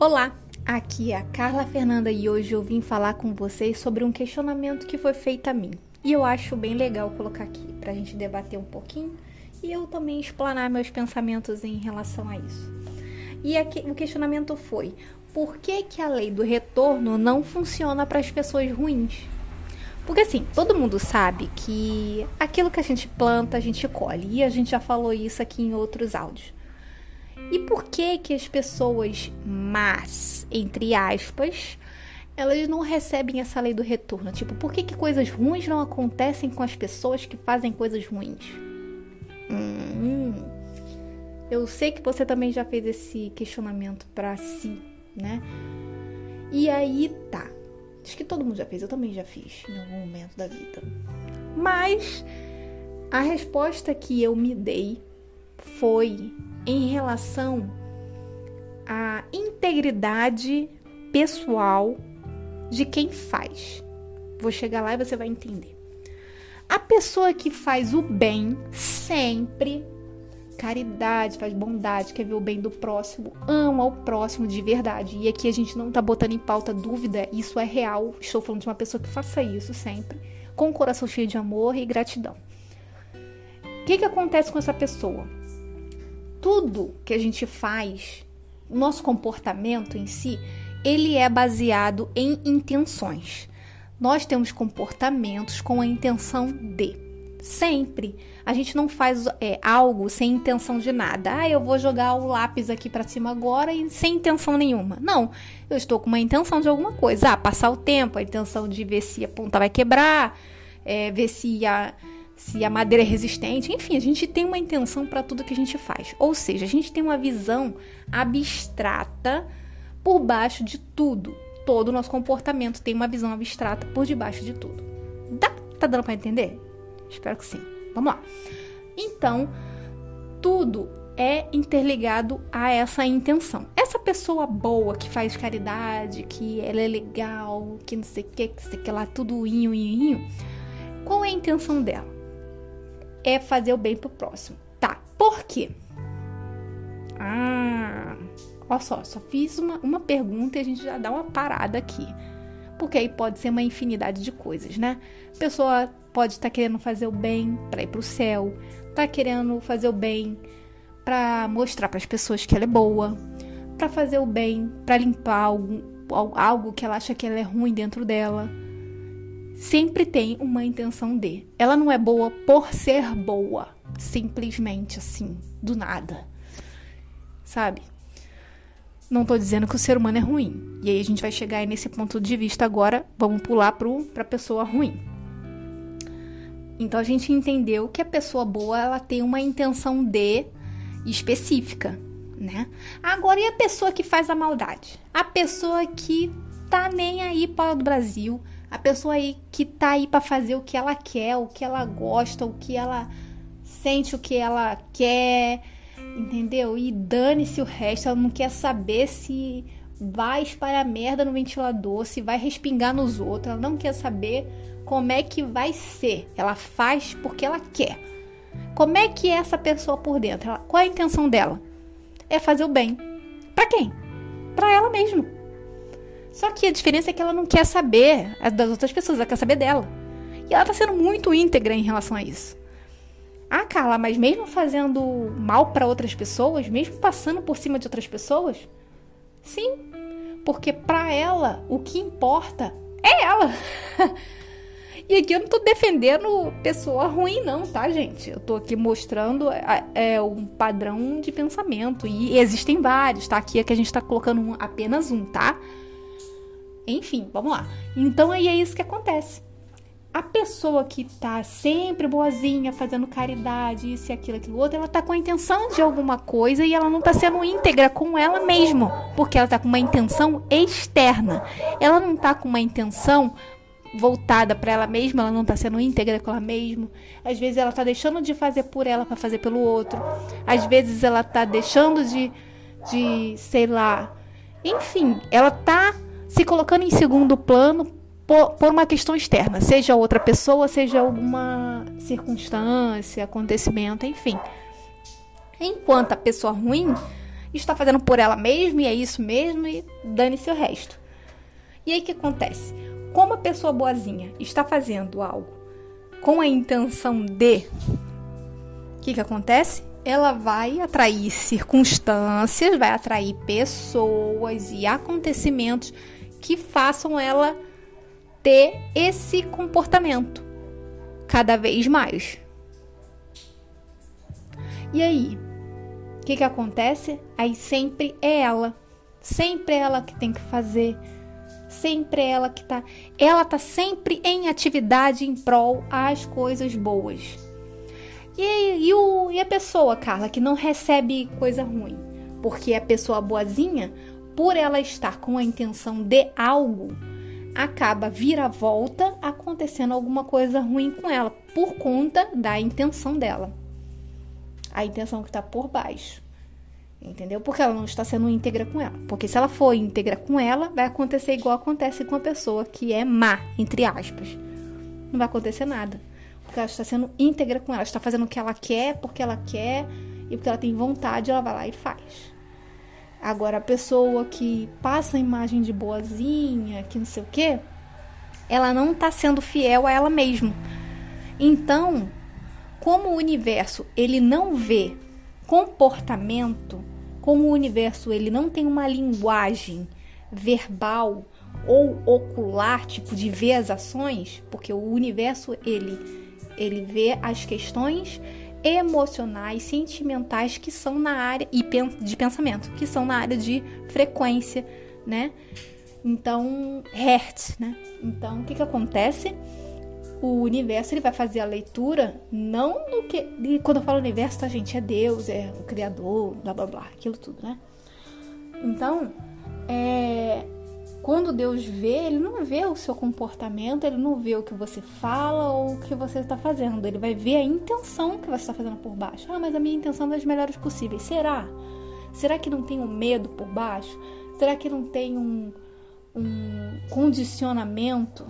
Olá, aqui é a Carla Fernanda e hoje eu vim falar com vocês sobre um questionamento que foi feito a mim. E eu acho bem legal colocar aqui para a gente debater um pouquinho e eu também explanar meus pensamentos em relação a isso. E aqui, o questionamento foi: por que, que a lei do retorno não funciona para as pessoas ruins? Porque assim, todo mundo sabe que aquilo que a gente planta, a gente colhe. E a gente já falou isso aqui em outros áudios. E por que que as pessoas más, entre aspas, elas não recebem essa lei do retorno? Tipo, por que que coisas ruins não acontecem com as pessoas que fazem coisas ruins? Hum, eu sei que você também já fez esse questionamento para si, né? E aí tá. Acho que todo mundo já fez, eu também já fiz em algum momento da vida. Mas a resposta que eu me dei foi em relação à integridade pessoal de quem faz. Vou chegar lá e você vai entender. A pessoa que faz o bem sempre, caridade, faz bondade, quer ver o bem do próximo, ama o próximo de verdade. E aqui a gente não tá botando em pauta dúvida, isso é real. Estou falando de uma pessoa que faça isso sempre, com o coração cheio de amor e gratidão. O que, que acontece com essa pessoa? Tudo que a gente faz, nosso comportamento em si, ele é baseado em intenções. Nós temos comportamentos com a intenção de. Sempre. A gente não faz é, algo sem intenção de nada. Ah, eu vou jogar o lápis aqui para cima agora e sem intenção nenhuma. Não. Eu estou com uma intenção de alguma coisa. Ah, passar o tempo, a intenção de ver se a ponta vai quebrar, é, ver se a se a madeira é resistente, enfim, a gente tem uma intenção para tudo que a gente faz. Ou seja, a gente tem uma visão abstrata por baixo de tudo. Todo o nosso comportamento tem uma visão abstrata por debaixo de tudo. Dá, tá dando para entender? Espero que sim. Vamos lá. Então, tudo é interligado a essa intenção. Essa pessoa boa que faz caridade, que ela é legal, que não sei o que, que sei que lá, tudo inho, inho, inho. Qual é a intenção dela? É fazer o bem pro próximo. Tá, por quê? Ah, olha só, só fiz uma, uma pergunta e a gente já dá uma parada aqui. Porque aí pode ser uma infinidade de coisas, né? Pessoa pode estar tá querendo fazer o bem para ir pro céu, tá querendo fazer o bem para mostrar para as pessoas que ela é boa, para fazer o bem, para limpar algo que ela acha que ela é ruim dentro dela sempre tem uma intenção de. Ela não é boa por ser boa, simplesmente assim, do nada. Sabe? Não tô dizendo que o ser humano é ruim. E aí a gente vai chegar nesse ponto de vista agora, vamos pular pro pra pessoa ruim. Então a gente entendeu que a pessoa boa, ela tem uma intenção de específica, né? Agora e a pessoa que faz a maldade? A pessoa que tá nem aí para o Brasil, a pessoa aí que tá aí para fazer o que ela quer, o que ela gosta, o que ela sente, o que ela quer, entendeu? E dane-se o resto, ela não quer saber se vai espalhar merda no ventilador, se vai respingar nos outros, ela não quer saber como é que vai ser. Ela faz porque ela quer. Como é que é essa pessoa por dentro? Ela, qual é a intenção dela? É fazer o bem. Para quem? Para ela mesma. Só que a diferença é que ela não quer saber das outras pessoas, ela quer saber dela. E ela tá sendo muito íntegra em relação a isso. Ah, Carla, mas mesmo fazendo mal para outras pessoas, mesmo passando por cima de outras pessoas? Sim, porque para ela o que importa é ela. e aqui eu não tô defendendo pessoa ruim, não, tá, gente? Eu tô aqui mostrando é, um padrão de pensamento. E existem vários, tá? Aqui é que a gente tá colocando um, apenas um, tá? Enfim, vamos lá. Então aí é isso que acontece. A pessoa que tá sempre boazinha, fazendo caridade, isso e aquilo, aquilo outro, ela tá com a intenção de alguma coisa e ela não tá sendo íntegra com ela mesma, porque ela tá com uma intenção externa. Ela não tá com uma intenção voltada para ela mesma, ela não tá sendo íntegra com ela mesma. Às vezes ela tá deixando de fazer por ela para fazer pelo outro. Às vezes ela tá deixando de de, sei lá, enfim, ela tá se colocando em segundo plano por, por uma questão externa, seja outra pessoa, seja alguma circunstância, acontecimento, enfim. Enquanto a pessoa ruim, está fazendo por ela mesma e é isso mesmo e dane-se o resto. E aí o que acontece? Como a pessoa boazinha está fazendo algo com a intenção de, o que, que acontece? Ela vai atrair circunstâncias, vai atrair pessoas e acontecimentos que façam ela ter esse comportamento cada vez mais. E aí, o que, que acontece? Aí sempre é ela, sempre é ela que tem que fazer, sempre é ela que tá. Ela tá sempre em atividade em prol às coisas boas. E, e, o, e a pessoa, Carla, que não recebe coisa ruim? Porque a pessoa boazinha, por ela estar com a intenção de algo, acaba vira volta acontecendo alguma coisa ruim com ela por conta da intenção dela. A intenção que está por baixo. Entendeu? Porque ela não está sendo íntegra com ela. Porque se ela for íntegra com ela, vai acontecer igual acontece com a pessoa que é má, entre aspas. Não vai acontecer nada. Porque ela está sendo íntegra com ela. Está fazendo o que ela quer, porque ela quer e porque ela tem vontade, ela vai lá e faz. Agora, a pessoa que passa a imagem de boazinha, que não sei o quê, ela não está sendo fiel a ela mesma. Então, como o universo ele não vê comportamento, como o universo ele não tem uma linguagem verbal ou ocular, tipo de ver as ações, porque o universo ele ele vê as questões emocionais, sentimentais que são na área e de pensamento, que são na área de frequência, né? Então, hertz, né? Então, o que que acontece? O universo ele vai fazer a leitura não do que e quando eu falo universo, tá gente, é Deus, é o criador, blá blá blá, aquilo tudo, né? Então, é quando Deus vê, ele não vê o seu comportamento, ele não vê o que você fala ou o que você está fazendo. Ele vai ver a intenção que você está fazendo por baixo. Ah, mas a minha intenção é das melhores possíveis. Será? Será que não tem um medo por baixo? Será que não tem um, um condicionamento?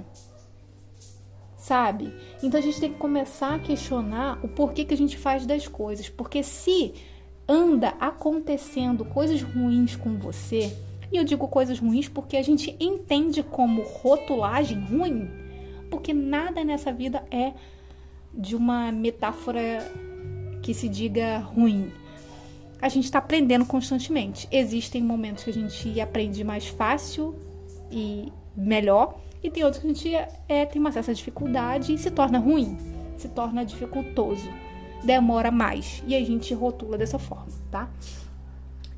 Sabe? Então a gente tem que começar a questionar o porquê que a gente faz das coisas. Porque se anda acontecendo coisas ruins com você, e eu digo coisas ruins porque a gente entende como rotulagem ruim, porque nada nessa vida é de uma metáfora que se diga ruim. A gente está aprendendo constantemente. Existem momentos que a gente aprende mais fácil e melhor, e tem outros que a gente é, tem uma certa dificuldade e se torna ruim, se torna dificultoso, demora mais e a gente rotula dessa forma, tá?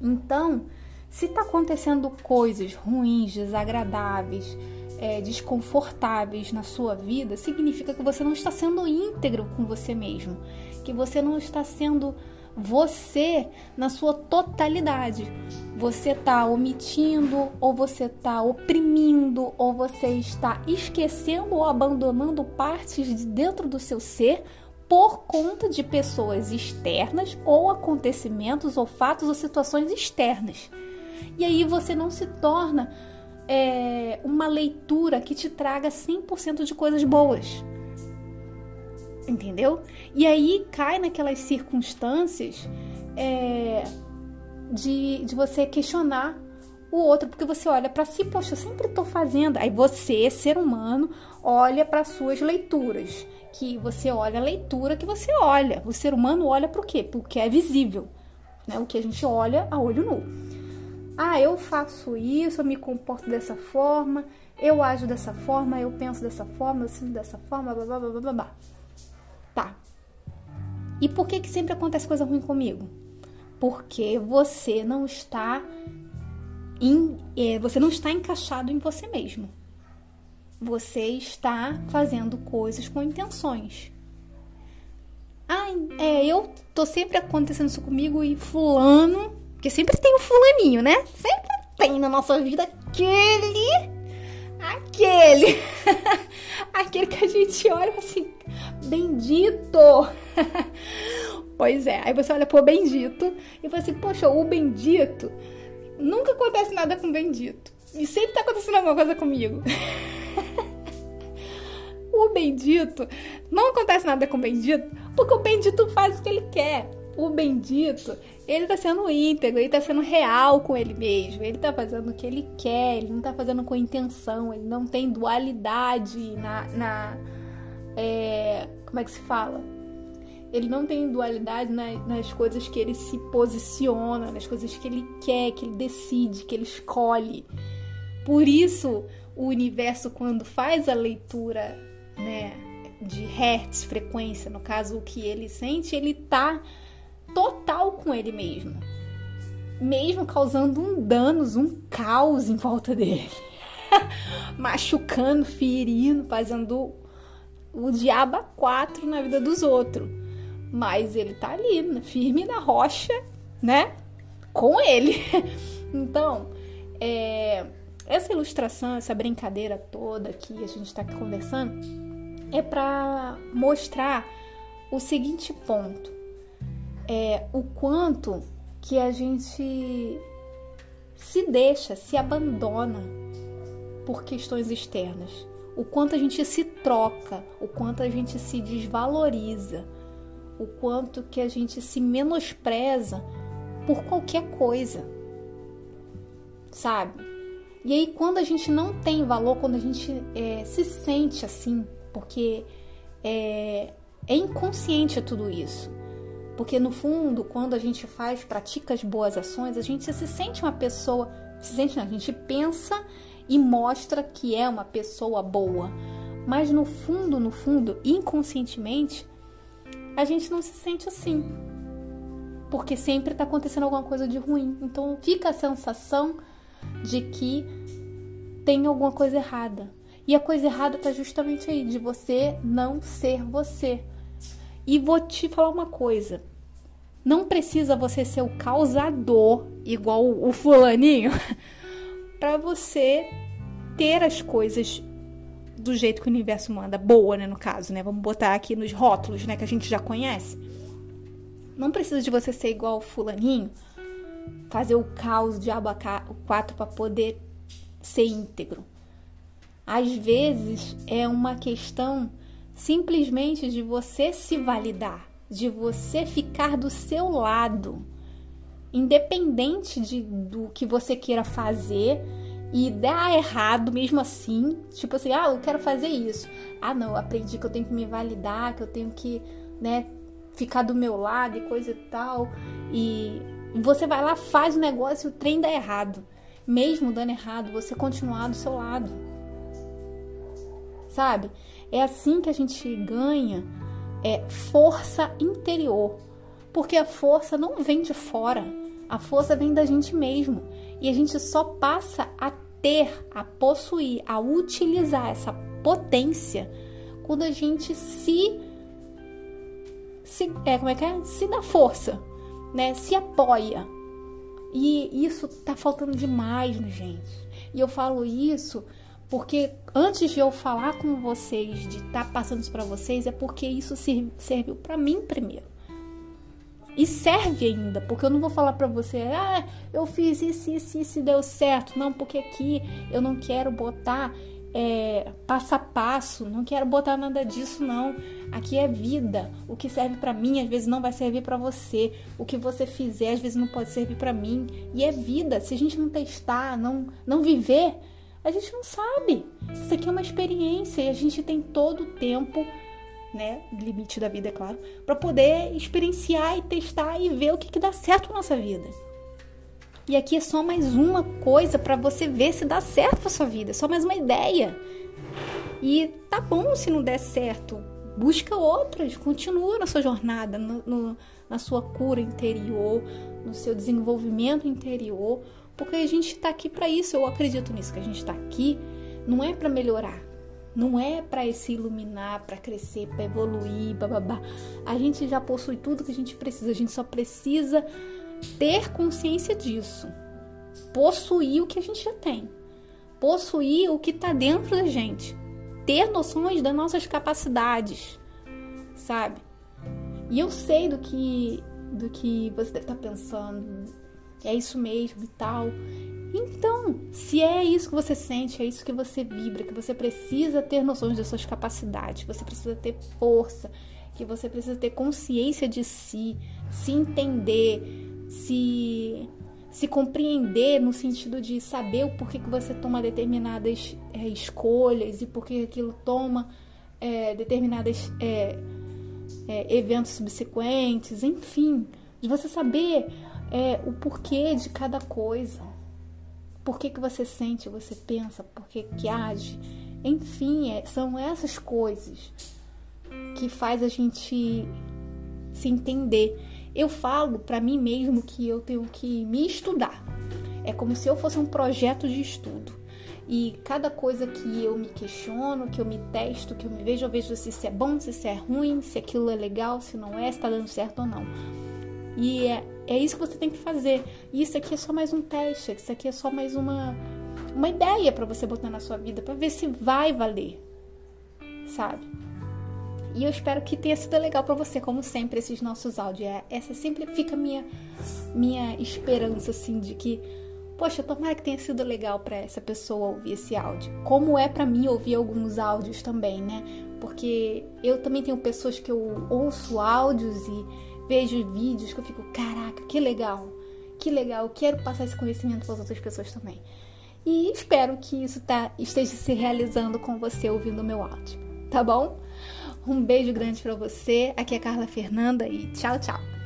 Então, se está acontecendo coisas ruins, desagradáveis, é, desconfortáveis na sua vida, significa que você não está sendo íntegro com você mesmo, que você não está sendo você na sua totalidade. Você está omitindo, ou você está oprimindo, ou você está esquecendo ou abandonando partes de dentro do seu ser por conta de pessoas externas ou acontecimentos ou fatos ou situações externas. E aí você não se torna é, uma leitura que te traga 100% de coisas boas. Entendeu? E aí cai naquelas circunstâncias é, de, de você questionar o outro, porque você olha para si, poxa, eu sempre estou fazendo. Aí você, ser humano, olha para suas leituras, que você olha a leitura que você olha. O ser humano olha para o quê? Porque é visível, né? O que a gente olha a olho nu. Ah, eu faço isso, eu me comporto dessa forma, eu ajo dessa forma, eu penso dessa forma, eu sinto dessa forma, blá blá blá blá blá. Tá. E por que que sempre acontece coisa ruim comigo? Porque você não está em, é, você não está encaixado em você mesmo. Você está fazendo coisas com intenções. Ah, é, eu tô sempre acontecendo isso comigo e fulano porque sempre tem um fulaninho, né? Sempre tem na nossa vida aquele. Aquele. aquele que a gente olha assim, bendito. pois é. Aí você olha pro bendito e fala assim, poxa, o bendito. Nunca acontece nada com o bendito. E sempre tá acontecendo alguma coisa comigo. o bendito. Não acontece nada com o bendito porque o bendito faz o que ele quer o bendito, ele tá sendo íntegro, ele tá sendo real com ele mesmo. Ele tá fazendo o que ele quer, ele não tá fazendo com intenção, ele não tem dualidade na. na é, como é que se fala? Ele não tem dualidade nas, coisas que ele se posiciona, nas coisas que ele quer, que ele decide, que ele escolhe. Por isso, o universo, quando faz a leitura, né, de hertz, frequência, no caso, o que ele sente, ele tá total com ele mesmo. Mesmo causando um danos, um caos em volta dele. Machucando, ferindo, fazendo o diabo a quatro na vida dos outros. Mas ele tá ali, né, firme na rocha, né? Com ele. Então, é, essa ilustração, essa brincadeira toda que a gente está conversando, é para mostrar o seguinte ponto: é o quanto que a gente se deixa, se abandona por questões externas, o quanto a gente se troca, o quanto a gente se desvaloriza, o quanto que a gente se menospreza por qualquer coisa, sabe? E aí, quando a gente não tem valor, quando a gente é, se sente assim, porque é, é inconsciente tudo isso. Porque no fundo, quando a gente faz, pratica as boas ações, a gente se sente uma pessoa, se sente, não, a gente pensa e mostra que é uma pessoa boa. Mas no fundo, no fundo, inconscientemente, a gente não se sente assim. Porque sempre está acontecendo alguma coisa de ruim. Então fica a sensação de que tem alguma coisa errada. E a coisa errada tá justamente aí, de você não ser você. E vou te falar uma coisa. Não precisa você ser o causador, igual o fulaninho, para você ter as coisas do jeito que o universo manda, boa, né, no caso, né? Vamos botar aqui nos rótulos, né, que a gente já conhece. Não precisa de você ser igual o fulaninho fazer o caos de abacate o 4 para poder ser íntegro. Às vezes é uma questão simplesmente de você se validar, de você ficar do seu lado, independente de, do que você queira fazer e dar errado mesmo assim, tipo assim, ah, eu quero fazer isso. Ah, não, aprendi que eu tenho que me validar, que eu tenho que, né, ficar do meu lado e coisa e tal. E você vai lá, faz o negócio e o trem dá errado. Mesmo dando errado, você continuar do seu lado. Sabe? É assim que a gente ganha é, força interior. Porque a força não vem de fora. A força vem da gente mesmo. E a gente só passa a ter, a possuir, a utilizar essa potência quando a gente se, se é, como é que é? Se dá força, né, se apoia. E isso tá faltando demais, né, gente? E eu falo isso porque antes de eu falar com vocês, de estar tá passando isso para vocês, é porque isso serviu para mim primeiro. E serve ainda, porque eu não vou falar para você, ah, eu fiz isso, isso, isso e deu certo. Não, porque aqui eu não quero botar é, passo a passo, não quero botar nada disso não. Aqui é vida. O que serve para mim às vezes não vai servir para você. O que você fizer às vezes não pode servir para mim. E é vida. Se a gente não testar, não não viver, a gente não sabe. Isso aqui é uma experiência e a gente tem todo o tempo, né, limite da vida, é claro, para poder experienciar e testar e ver o que, que dá certo na nossa vida. E aqui é só mais uma coisa para você ver se dá certo para sua vida, é só mais uma ideia. E tá bom se não der certo, busca outras, continua na sua jornada, no, no, na sua cura interior, no seu desenvolvimento interior, porque a gente está aqui para isso. Eu acredito nisso que a gente está aqui não é para melhorar, não é para se iluminar, para crescer, para evoluir, bababá. A gente já possui tudo que a gente precisa, a gente só precisa ter consciência disso, possuir o que a gente já tem, possuir o que está dentro da gente, ter noções das nossas capacidades, sabe? E eu sei do que do que você deve estar tá pensando, é isso mesmo e tal. Então, se é isso que você sente, é isso que você vibra, que você precisa ter noções das suas capacidades, você precisa ter força, que você precisa ter consciência de si, se entender, se se compreender no sentido de saber o porquê que você toma determinadas é, escolhas e porquê aquilo toma é, determinados é, é, eventos subsequentes, enfim, de você saber é, o porquê de cada coisa, por que, que você sente, você pensa, por que, que age, enfim, é, são essas coisas que faz a gente se entender eu falo para mim mesmo que eu tenho que me estudar. É como se eu fosse um projeto de estudo. E cada coisa que eu me questiono, que eu me testo, que eu me vejo, eu vejo se isso é bom, se isso é ruim, se aquilo é legal, se não é, se tá dando certo ou não. E é, é isso que você tem que fazer. E isso aqui é só mais um teste, isso aqui é só mais uma, uma ideia para você botar na sua vida, para ver se vai valer. Sabe? E eu espero que tenha sido legal para você, como sempre, esses nossos áudios. É, essa sempre fica minha minha esperança, assim, de que, poxa, tomara que tenha sido legal para essa pessoa ouvir esse áudio. Como é para mim ouvir alguns áudios também, né? Porque eu também tenho pessoas que eu ouço áudios e vejo vídeos que eu fico, caraca, que legal, que legal, quero passar esse conhecimento para as outras pessoas também. E espero que isso tá, esteja se realizando com você ouvindo o meu áudio, tá bom? Um beijo grande para você. Aqui é Carla Fernanda e tchau, tchau.